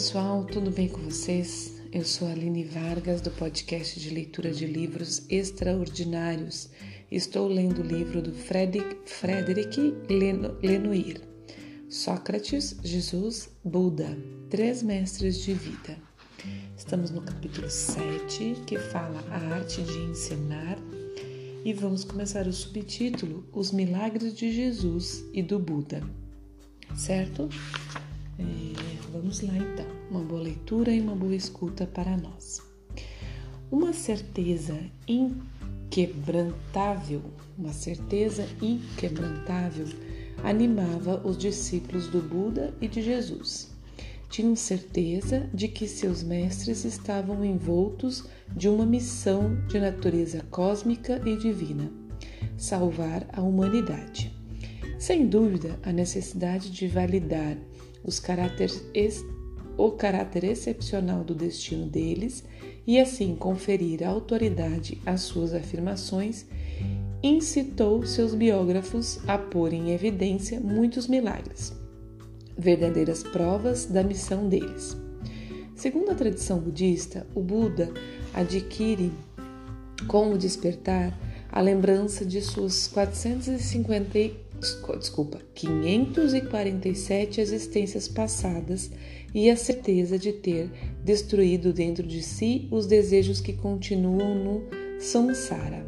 pessoal, tudo bem com vocês? Eu sou Aline Vargas do podcast de leitura de livros extraordinários. Estou lendo o livro do Frederic, Frederic Lenoir, Sócrates, Jesus, Buda, Três Mestres de Vida. Estamos no capítulo 7, que fala a arte de ensinar, e vamos começar o subtítulo Os Milagres de Jesus e do Buda, certo? Vamos lá então, uma boa leitura e uma boa escuta para nós. Uma certeza inquebrantável, uma certeza inquebrantável animava os discípulos do Buda e de Jesus. Tinham certeza de que seus mestres estavam envoltos de uma missão de natureza cósmica e divina salvar a humanidade. Sem dúvida, a necessidade de validar os caráteres, o caráter excepcional do destino deles e assim conferir autoridade às suas afirmações, incitou seus biógrafos a pôr em evidência muitos milagres, verdadeiras provas da missão deles. Segundo a tradição budista, o Buda adquire com o despertar a lembrança de suas 450 desculpa, 547 existências passadas e a certeza de ter destruído dentro de si os desejos que continuam no samsara.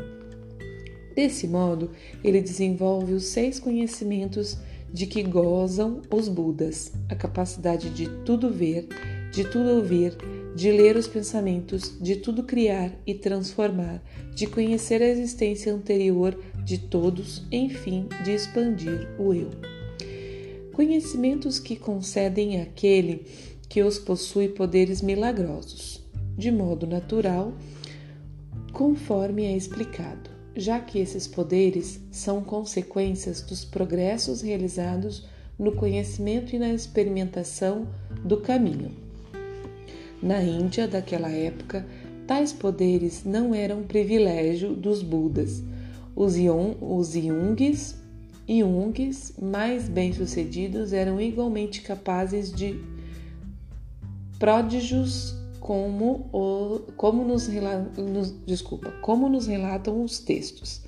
Desse modo, ele desenvolve os seis conhecimentos de que gozam os Budas: a capacidade de tudo ver, de tudo ouvir, de ler os pensamentos, de tudo criar e transformar, de conhecer a existência anterior de todos, enfim, de expandir o eu. Conhecimentos que concedem àquele que os possui poderes milagrosos, de modo natural, conforme é explicado, já que esses poderes são consequências dos progressos realizados no conhecimento e na experimentação do caminho. Na Índia daquela época, tais poderes não eram privilégio dos Budas. Os, Yon, os Yungs, Yungs mais bem-sucedidos eram igualmente capazes de pródigos como, o, como, nos, nos, desculpa, como nos relatam os textos.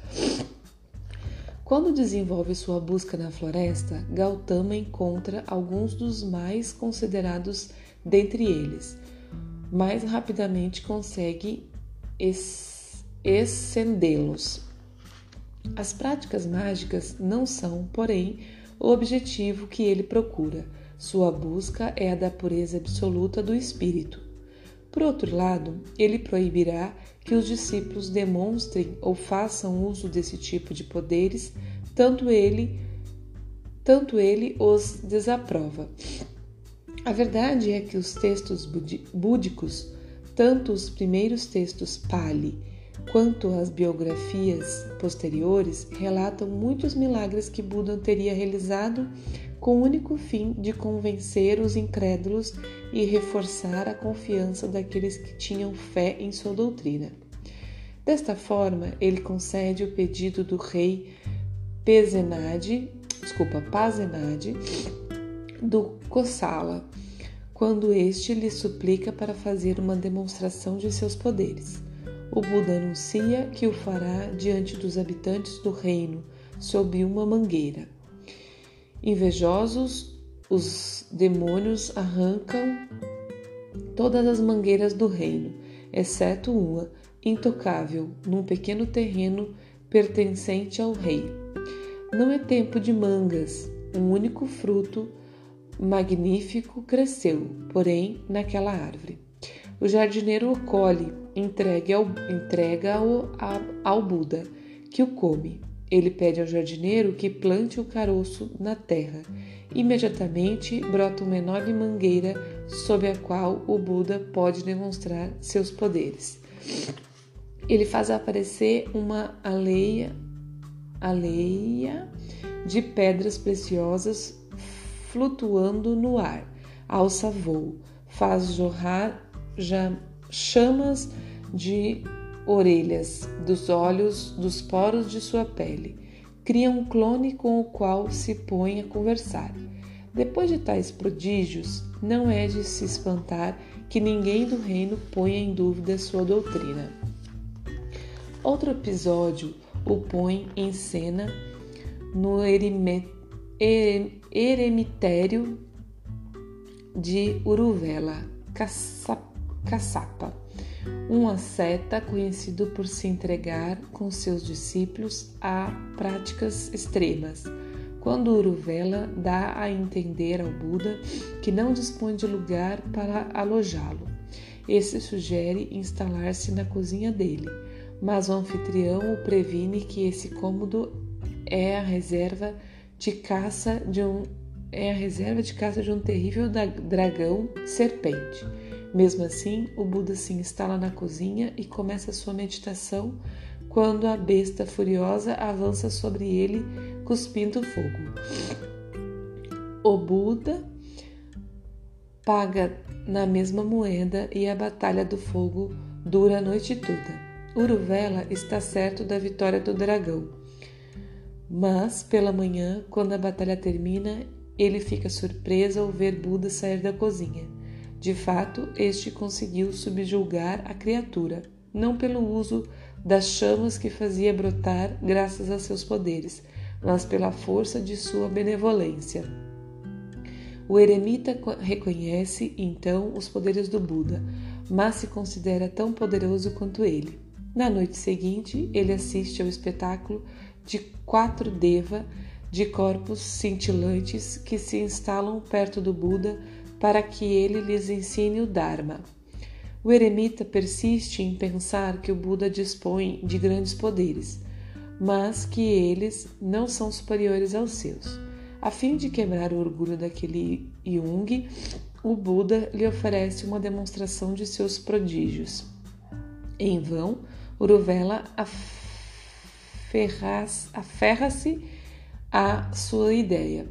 Quando desenvolve sua busca na floresta, Gautama encontra alguns dos mais considerados dentre eles, mais rapidamente consegue excedê-los. As práticas mágicas não são, porém, o objetivo que ele procura. Sua busca é a da pureza absoluta do espírito. Por outro lado, ele proibirá que os discípulos demonstrem ou façam uso desse tipo de poderes, tanto ele, tanto ele os desaprova. A verdade é que os textos búdicos, tanto os primeiros textos Pali quanto as biografias posteriores, relatam muitos milagres que Buda teria realizado com o único fim de convencer os incrédulos e reforçar a confiança daqueles que tinham fé em sua doutrina. Desta forma, ele concede o pedido do rei Pezenade, desculpa, Pazenade, do Kosala, quando este lhe suplica para fazer uma demonstração de seus poderes. O Buda anuncia que o fará diante dos habitantes do reino, sob uma mangueira. Invejosos, os demônios arrancam todas as mangueiras do reino, exceto uma, intocável, num pequeno terreno pertencente ao rei. Não é tempo de mangas, um único fruto magnífico cresceu, porém, naquela árvore. O jardineiro o colhe, entrega ao, entrega -o ao Buda, que o come. Ele pede ao jardineiro que plante o caroço na terra. Imediatamente brota uma enorme mangueira sob a qual o Buda pode demonstrar seus poderes. Ele faz aparecer uma aleia, aleia de pedras preciosas flutuando no ar, alça voo, faz jorrar chamas de orelhas, dos olhos, dos poros de sua pele. Cria um clone com o qual se põe a conversar. Depois de tais prodígios, não é de se espantar que ninguém do reino ponha em dúvida sua doutrina. Outro episódio o põe em cena no eremitério de Uruvela, Caçapa, um asceta conhecido por se entregar com seus discípulos a práticas extremas. Quando Uruvela dá a entender ao Buda que não dispõe de lugar para alojá-lo, esse sugere instalar-se na cozinha dele, mas o anfitrião o previne que esse cômodo é a reserva de caça de um é a reserva de caça de um terrível dragão serpente. Mesmo assim, o Buda se instala na cozinha e começa sua meditação quando a besta furiosa avança sobre ele, cuspindo fogo. O Buda paga na mesma moeda e a batalha do fogo dura a noite toda. Uruvela está certo da vitória do dragão. Mas, pela manhã, quando a batalha termina, ele fica surpreso ao ver Buda sair da cozinha. De fato, este conseguiu subjugar a criatura, não pelo uso das chamas que fazia brotar graças a seus poderes, mas pela força de sua benevolência. O eremita reconhece então os poderes do Buda, mas se considera tão poderoso quanto ele. Na noite seguinte, ele assiste ao espetáculo de quatro deva de corpos cintilantes que se instalam perto do Buda para que ele lhes ensine o Dharma. O eremita persiste em pensar que o Buda dispõe de grandes poderes, mas que eles não são superiores aos seus. A fim de quebrar o orgulho daquele Jung, o Buda lhe oferece uma demonstração de seus prodígios. Em vão, Uruvela aferra-se a sua ideia.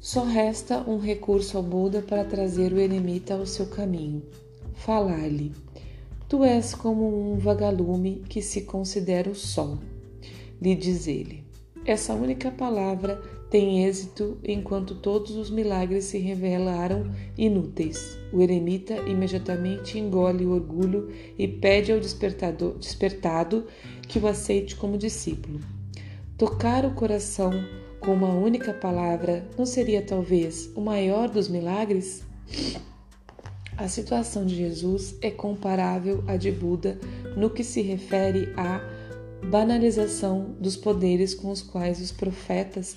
Só resta um recurso ao Buda para trazer o eremita ao seu caminho. Falar-lhe: Tu és como um vagalume que se considera o sol. Lhe diz ele. Essa única palavra tem êxito enquanto todos os milagres se revelaram inúteis. O eremita imediatamente engole o orgulho e pede ao despertado que o aceite como discípulo. Tocar o coração com uma única palavra não seria talvez o maior dos milagres? A situação de Jesus é comparável à de Buda no que se refere à banalização dos poderes com os quais os profetas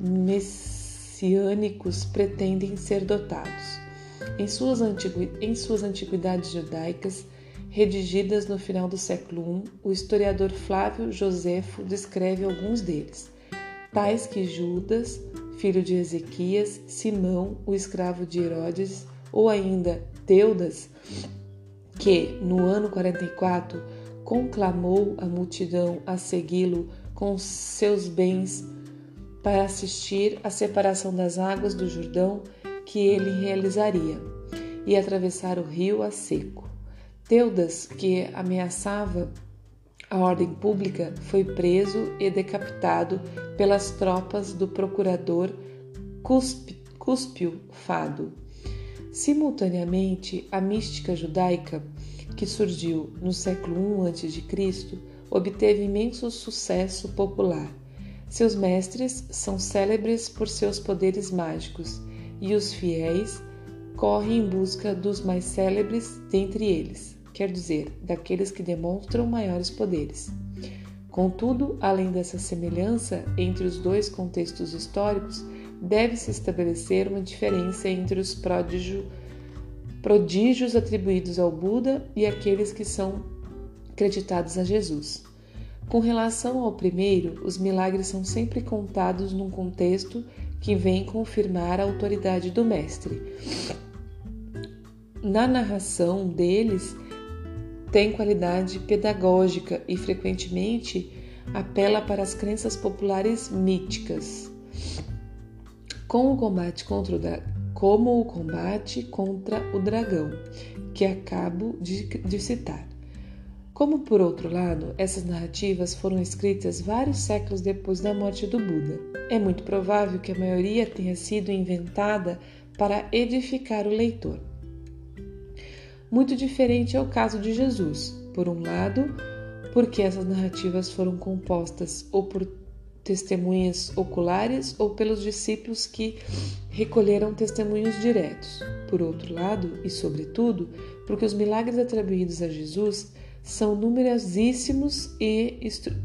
messiânicos pretendem ser dotados. Em suas, em suas antiguidades judaicas, redigidas no final do século I, o historiador Flávio Josefo descreve alguns deles, tais que Judas, filho de Ezequias, Simão, o escravo de Herodes, ou ainda Teudas, que, no ano 44, conclamou a multidão a segui-lo com seus bens para assistir à separação das águas do Jordão que ele realizaria e atravessar o rio a seco. Teudas, que ameaçava a ordem pública, foi preso e decapitado pelas tropas do procurador Cúspio Fado. Simultaneamente, a mística judaica, que surgiu no século I a.C., obteve imenso sucesso popular. Seus mestres são célebres por seus poderes mágicos e os fiéis correm em busca dos mais célebres dentre eles quer dizer, daqueles que demonstram maiores poderes. Contudo, além dessa semelhança entre os dois contextos históricos, deve-se estabelecer uma diferença entre os prodígio, prodígios atribuídos ao Buda e aqueles que são acreditados a Jesus. Com relação ao primeiro, os milagres são sempre contados num contexto que vem confirmar a autoridade do Mestre. Na narração deles, tem qualidade pedagógica e frequentemente apela para as crenças populares míticas, como o combate contra o, como o combate contra o dragão, que acabo de, de citar. Como, por outro lado, essas narrativas foram escritas vários séculos depois da morte do Buda, é muito provável que a maioria tenha sido inventada para edificar o leitor. Muito diferente é o caso de Jesus. Por um lado, porque essas narrativas foram compostas ou por testemunhas oculares ou pelos discípulos que recolheram testemunhos diretos. Por outro lado, e sobretudo, porque os milagres atribuídos a Jesus são numerosíssimos e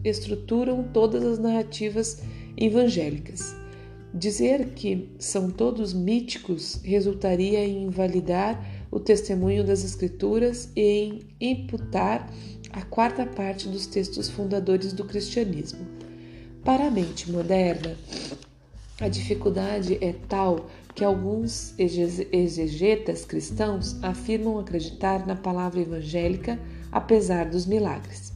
estruturam todas as narrativas evangélicas. Dizer que são todos míticos resultaria em invalidar o testemunho das Escrituras e em imputar a quarta parte dos textos fundadores do cristianismo. Para a mente moderna, a dificuldade é tal que alguns exegetas cristãos afirmam acreditar na palavra evangélica apesar dos milagres.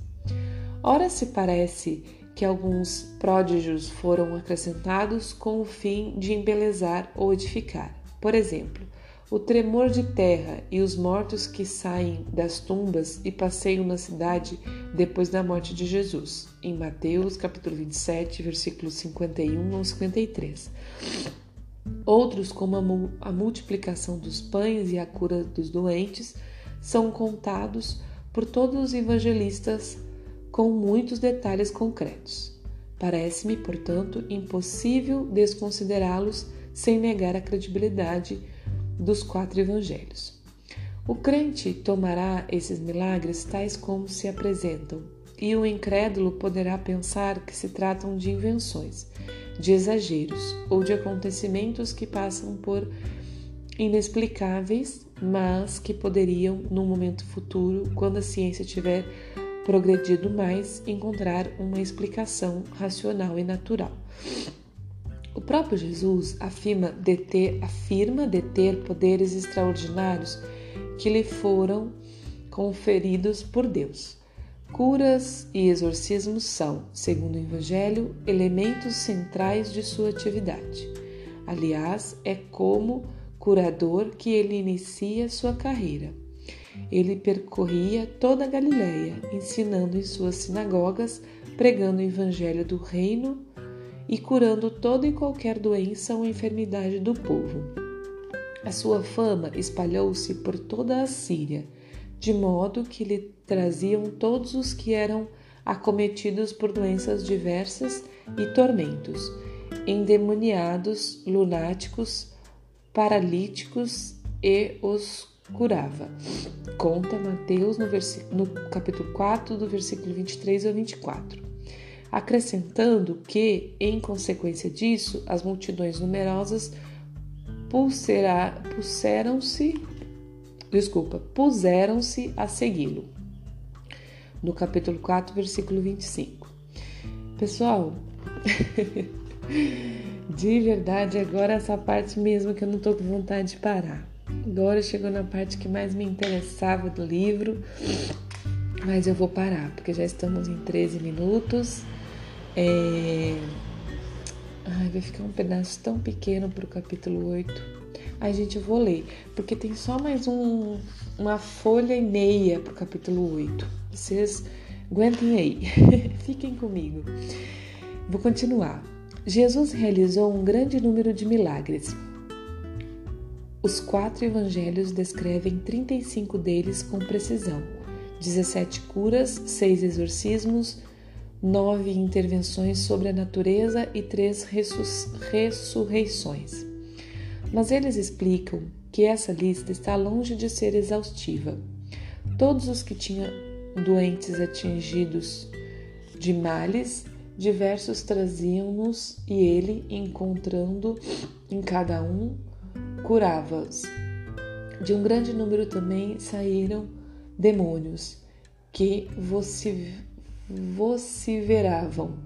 Ora, se parece que alguns pródigos foram acrescentados com o fim de embelezar ou edificar. Por exemplo, o tremor de terra e os mortos que saem das tumbas e passeiam na cidade depois da morte de Jesus, em Mateus capítulo 27, versículos 51 ao 53. Outros, como a multiplicação dos pães e a cura dos doentes, são contados por todos os evangelistas com muitos detalhes concretos. Parece-me, portanto, impossível desconsiderá-los sem negar a credibilidade dos quatro evangelhos. O crente tomará esses milagres tais como se apresentam, e o incrédulo poderá pensar que se tratam de invenções, de exageros ou de acontecimentos que passam por inexplicáveis, mas que poderiam, num momento futuro, quando a ciência tiver progredido mais, encontrar uma explicação racional e natural. O próprio Jesus afirma deter, afirma deter poderes extraordinários que lhe foram conferidos por Deus. Curas e exorcismos são, segundo o Evangelho, elementos centrais de sua atividade. Aliás, é como curador que ele inicia sua carreira. Ele percorria toda a Galiléia, ensinando em suas sinagogas, pregando o evangelho do reino e curando toda e qualquer doença ou enfermidade do povo. A sua fama espalhou-se por toda a Síria, de modo que lhe traziam todos os que eram acometidos por doenças diversas e tormentos, endemoniados, lunáticos, paralíticos e os curava. Conta Mateus no, no capítulo 4, do versículo 23 ao 24. Acrescentando que, em consequência disso, as multidões numerosas puseram-se desculpa, puseram-se a segui-lo. No capítulo 4, versículo 25. Pessoal, De verdade, agora essa parte mesmo que eu não tô com vontade de parar. Agora chegou na parte que mais me interessava do livro, mas eu vou parar, porque já estamos em 13 minutos. É... Ai, vai ficar um pedaço tão pequeno pro capítulo 8. Ai, gente, eu vou ler, porque tem só mais um, uma folha e meia pro capítulo 8. Vocês aguentem aí, fiquem comigo. Vou continuar. Jesus realizou um grande número de milagres. Os quatro evangelhos descrevem 35 deles com precisão: 17 curas, 6 exorcismos, 9 intervenções sobre a natureza e 3 ressurreições. Mas eles explicam que essa lista está longe de ser exaustiva. Todos os que tinham doentes atingidos de males diversos traziam-nos e ele, encontrando em cada um, curava-os. De um grande número também saíram demônios que vociferavam.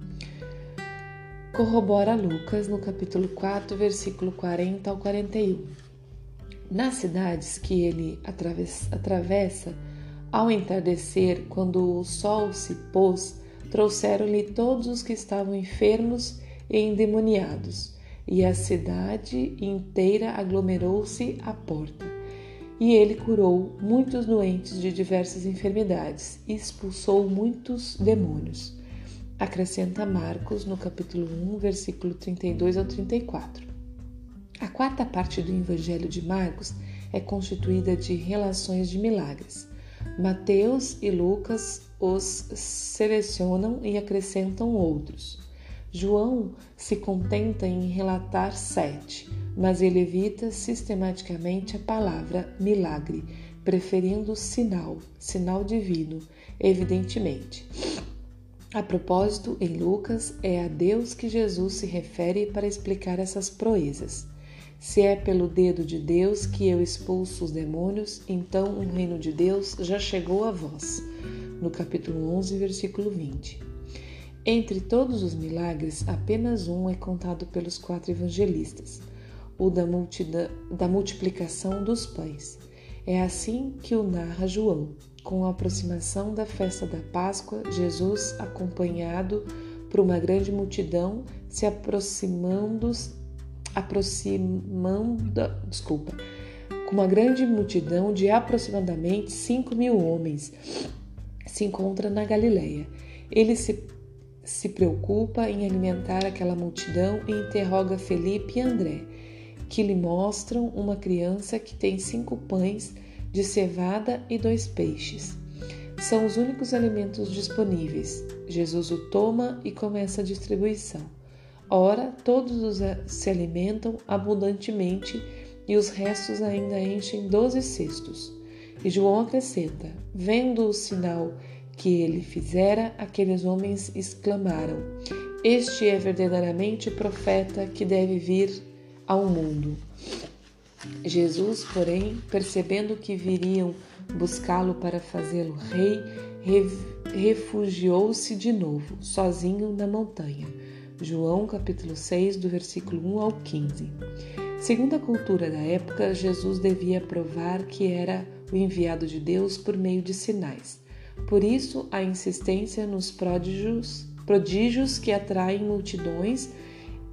Corrobora Lucas no capítulo 4, versículo 40 ao 41. Nas cidades que ele atravessa, ao entardecer, quando o sol se pôs, trouxeram-lhe todos os que estavam enfermos e endemoniados, e a cidade inteira aglomerou-se à porta. E ele curou muitos doentes de diversas enfermidades e expulsou muitos demônios. Acrescenta Marcos no capítulo 1, versículo 32 ao 34. A quarta parte do Evangelho de Marcos é constituída de relações de milagres. Mateus e Lucas os selecionam e acrescentam outros. João se contenta em relatar sete, mas ele evita sistematicamente a palavra milagre, preferindo sinal, sinal divino, evidentemente. A propósito, em Lucas, é a Deus que Jesus se refere para explicar essas proezas. Se é pelo dedo de Deus que eu expulso os demônios, então o reino de Deus já chegou a vós. No capítulo 11, versículo 20. Entre todos os milagres, apenas um é contado pelos quatro evangelistas, o da, da multiplicação dos pães. É assim que o narra João. Com a aproximação da festa da Páscoa, Jesus, acompanhado por uma grande multidão, se aproximando aproximando, desculpa, com uma grande multidão de aproximadamente 5 mil homens, se encontra na Galileia. Ele se, se preocupa em alimentar aquela multidão e interroga Felipe e André, que lhe mostram uma criança que tem cinco pães de cevada e dois peixes. São os únicos alimentos disponíveis. Jesus o toma e começa a distribuição. Ora, todos se alimentam abundantemente e os restos ainda enchem doze cestos. E João acrescenta: Vendo o sinal que ele fizera, aqueles homens exclamaram: Este é verdadeiramente profeta que deve vir ao mundo. Jesus, porém, percebendo que viriam buscá-lo para fazê-lo rei, refugiou-se de novo, sozinho na montanha. João capítulo 6, do versículo 1 ao 15. Segundo a cultura da época, Jesus devia provar que era o enviado de Deus por meio de sinais. Por isso, a insistência nos prodígios, prodígios que atraem multidões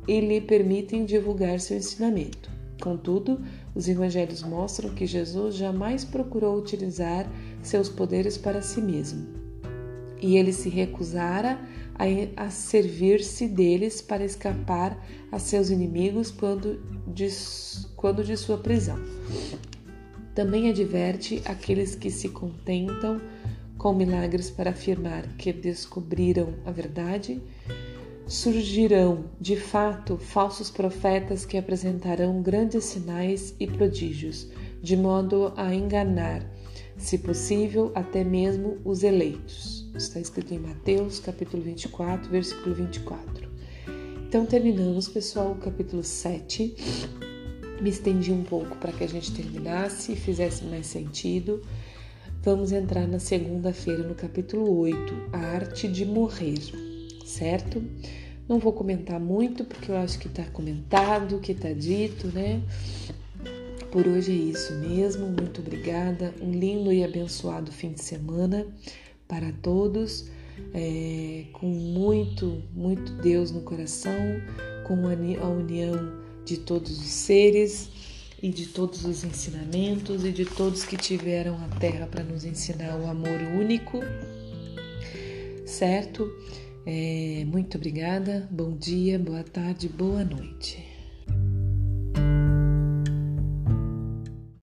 e lhe permitem divulgar seu ensinamento. Contudo, os evangelhos mostram que Jesus jamais procurou utilizar seus poderes para si mesmo. E ele se recusara a servir-se deles para escapar a seus inimigos quando de, quando de sua prisão. Também adverte aqueles que se contentam com milagres para afirmar que descobriram a verdade. Surgirão, de fato, falsos profetas que apresentarão grandes sinais e prodígios, de modo a enganar, se possível, até mesmo os eleitos. Está escrito em Mateus, capítulo 24, versículo 24. Então, terminamos, pessoal, o capítulo 7. Me estendi um pouco para que a gente terminasse e fizesse mais sentido. Vamos entrar na segunda-feira, no capítulo 8, a arte de morrer, certo? Não vou comentar muito, porque eu acho que está comentado, que está dito, né? Por hoje é isso mesmo. Muito obrigada. Um lindo e abençoado fim de semana para todos, é, com muito, muito Deus no coração, com a união de todos os seres e de todos os ensinamentos e de todos que tiveram a terra para nos ensinar o amor único, certo? É, muito obrigada, bom dia, boa tarde, boa noite.